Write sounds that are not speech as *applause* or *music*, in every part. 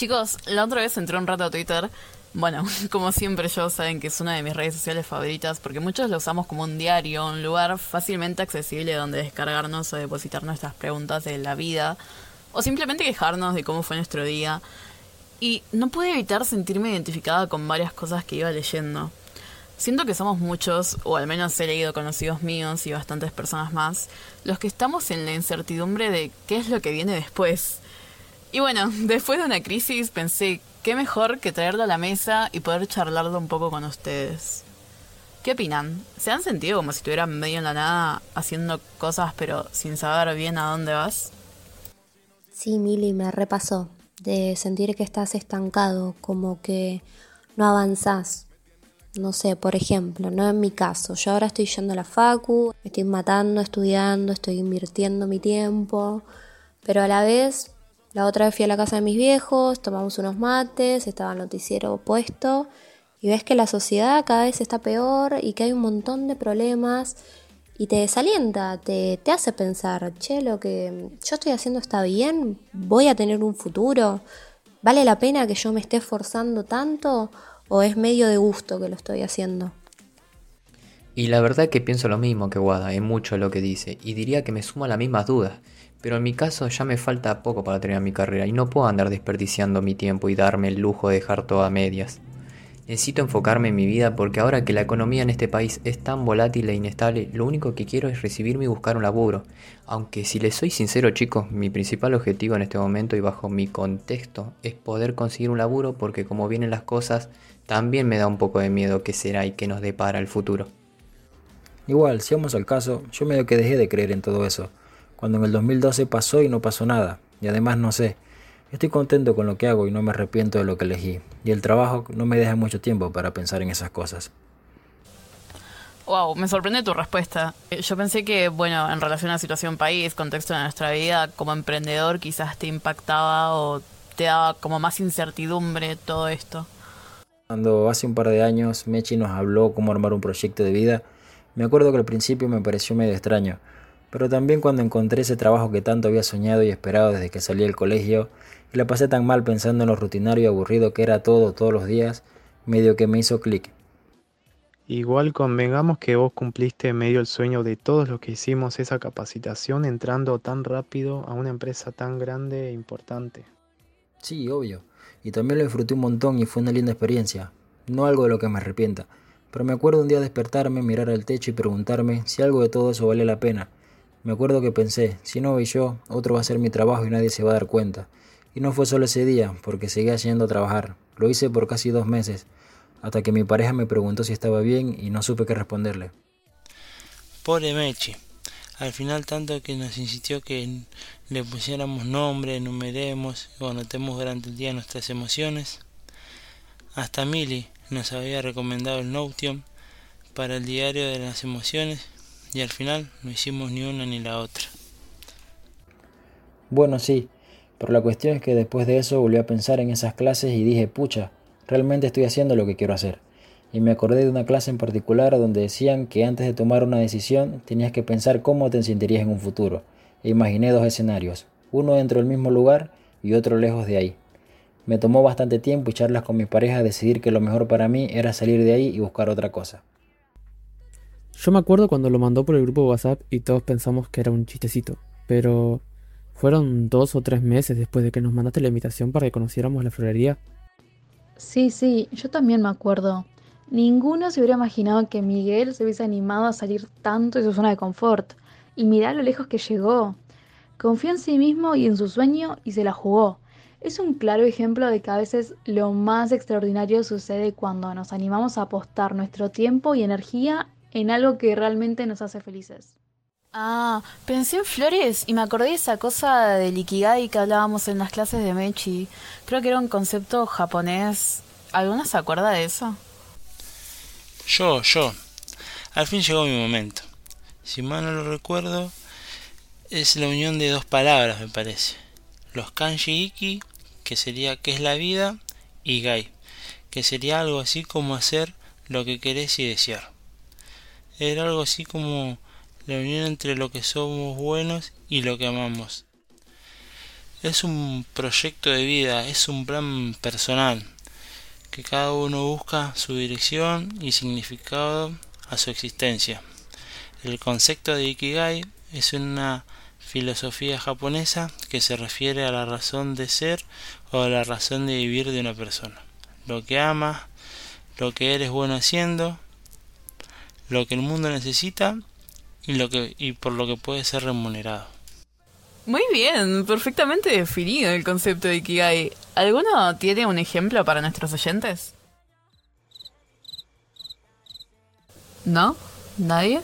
Chicos, la otra vez entré un rato a Twitter. Bueno, *laughs* como siempre yo saben que es una de mis redes sociales favoritas porque muchos lo usamos como un diario, un lugar fácilmente accesible donde descargarnos o depositar nuestras preguntas de la vida o simplemente quejarnos de cómo fue nuestro día. Y no pude evitar sentirme identificada con varias cosas que iba leyendo. Siento que somos muchos, o al menos he leído conocidos míos y bastantes personas más, los que estamos en la incertidumbre de qué es lo que viene después. Y bueno, *laughs* después de una crisis pensé, qué mejor que traerlo a la mesa y poder charlarlo un poco con ustedes. ¿Qué opinan? ¿Se han sentido como si estuvieran medio en la nada haciendo cosas pero sin saber bien a dónde vas? Sí, Mili, me repasó de sentir que estás estancado, como que no avanzás. No sé, por ejemplo, no en mi caso, yo ahora estoy yendo a la facu, me estoy matando, estudiando, estoy invirtiendo mi tiempo, pero a la vez, la otra vez fui a la casa de mis viejos, tomamos unos mates, estaba el noticiero puesto y ves que la sociedad cada vez está peor y que hay un montón de problemas y te desalienta, te, te hace pensar, che, lo que yo estoy haciendo está bien, voy a tener un futuro, ¿vale la pena que yo me esté esforzando tanto o es medio de gusto que lo estoy haciendo? Y la verdad que pienso lo mismo que Wada, es mucho lo que dice, y diría que me sumo a las mismas dudas, pero en mi caso ya me falta poco para terminar mi carrera y no puedo andar desperdiciando mi tiempo y darme el lujo de dejar todo a medias. Necesito enfocarme en mi vida porque ahora que la economía en este país es tan volátil e inestable, lo único que quiero es recibirme y buscar un laburo. Aunque si les soy sincero chicos, mi principal objetivo en este momento y bajo mi contexto es poder conseguir un laburo porque como vienen las cosas, también me da un poco de miedo qué será y qué nos depara el futuro. Igual, si vamos al caso, yo medio que dejé de creer en todo eso, cuando en el 2012 pasó y no pasó nada, y además no sé, Estoy contento con lo que hago y no me arrepiento de lo que elegí. Y el trabajo no me deja mucho tiempo para pensar en esas cosas. Wow, me sorprende tu respuesta. Eh, yo pensé que, bueno, en relación a la situación país, contexto de nuestra vida, como emprendedor quizás te impactaba o te daba como más incertidumbre todo esto. Cuando hace un par de años Mechi nos habló cómo armar un proyecto de vida, me acuerdo que al principio me pareció medio extraño, pero también cuando encontré ese trabajo que tanto había soñado y esperado desde que salí del colegio, y la pasé tan mal pensando en lo rutinario y aburrido que era todo todos los días, medio que me hizo clic. Igual convengamos que vos cumpliste medio el sueño de todos los que hicimos esa capacitación entrando tan rápido a una empresa tan grande e importante. Sí, obvio. Y también lo disfruté un montón y fue una linda experiencia. No algo de lo que me arrepienta. Pero me acuerdo un día despertarme, mirar al techo y preguntarme si algo de todo eso vale la pena. Me acuerdo que pensé, si no voy yo, otro va a hacer mi trabajo y nadie se va a dar cuenta. Y no fue solo ese día, porque seguía yendo trabajar. Lo hice por casi dos meses, hasta que mi pareja me preguntó si estaba bien y no supe qué responderle. Pobre Mechi. Al final tanto que nos insistió que le pusiéramos nombre, enumeremos o anotemos durante el día nuestras emociones. Hasta Mili nos había recomendado el Notion para el diario de las emociones y al final no hicimos ni una ni la otra. Bueno, sí, pero la cuestión es que después de eso volví a pensar en esas clases y dije, pucha, realmente estoy haciendo lo que quiero hacer. Y me acordé de una clase en particular donde decían que antes de tomar una decisión tenías que pensar cómo te sentirías en un futuro. E imaginé dos escenarios, uno dentro del mismo lugar y otro lejos de ahí. Me tomó bastante tiempo y charlas con mi pareja decidir que lo mejor para mí era salir de ahí y buscar otra cosa. Yo me acuerdo cuando lo mandó por el grupo WhatsApp y todos pensamos que era un chistecito, pero fueron dos o tres meses después de que nos mandaste la invitación para que conociéramos la florería. Sí, sí, yo también me acuerdo. Ninguno se hubiera imaginado que Miguel se hubiese animado a salir tanto de su zona de confort. Y mirá lo lejos que llegó. Confió en sí mismo y en su sueño y se la jugó. Es un claro ejemplo de que a veces lo más extraordinario sucede cuando nos animamos a apostar nuestro tiempo y energía en algo que realmente nos hace felices. Ah, pensé en flores y me acordé de esa cosa del Ikigai que hablábamos en las clases de Mechi. Creo que era un concepto japonés. ¿Alguna se acuerda de eso? Yo, yo. Al fin llegó mi momento. Si mal no lo recuerdo, es la unión de dos palabras, me parece. Los kanji iki, que sería qué es la vida, y gai, que sería algo así como hacer lo que querés y desear. Era algo así como la unión entre lo que somos buenos y lo que amamos. es un proyecto de vida, es un plan personal, que cada uno busca su dirección y significado a su existencia. El concepto de Ikigai es una filosofía japonesa que se refiere a la razón de ser o a la razón de vivir de una persona. Lo que amas, lo que eres bueno haciendo, lo que el mundo necesita y, lo que, y por lo que puede ser remunerado. Muy bien, perfectamente definido el concepto de Ikigai. ¿Alguno tiene un ejemplo para nuestros oyentes? ¿No? ¿Nadie?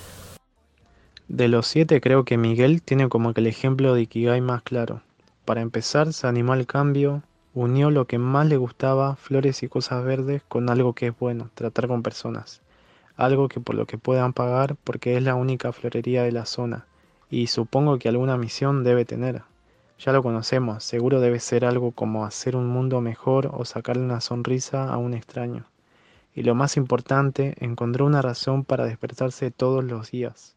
De los siete creo que Miguel tiene como que el ejemplo de Ikigai más claro. Para empezar, se animó al cambio, unió lo que más le gustaba, flores y cosas verdes, con algo que es bueno, tratar con personas. Algo que por lo que puedan pagar porque es la única florería de la zona. Y supongo que alguna misión debe tener. Ya lo conocemos, seguro debe ser algo como hacer un mundo mejor o sacarle una sonrisa a un extraño. Y lo más importante, encontró una razón para despertarse todos los días.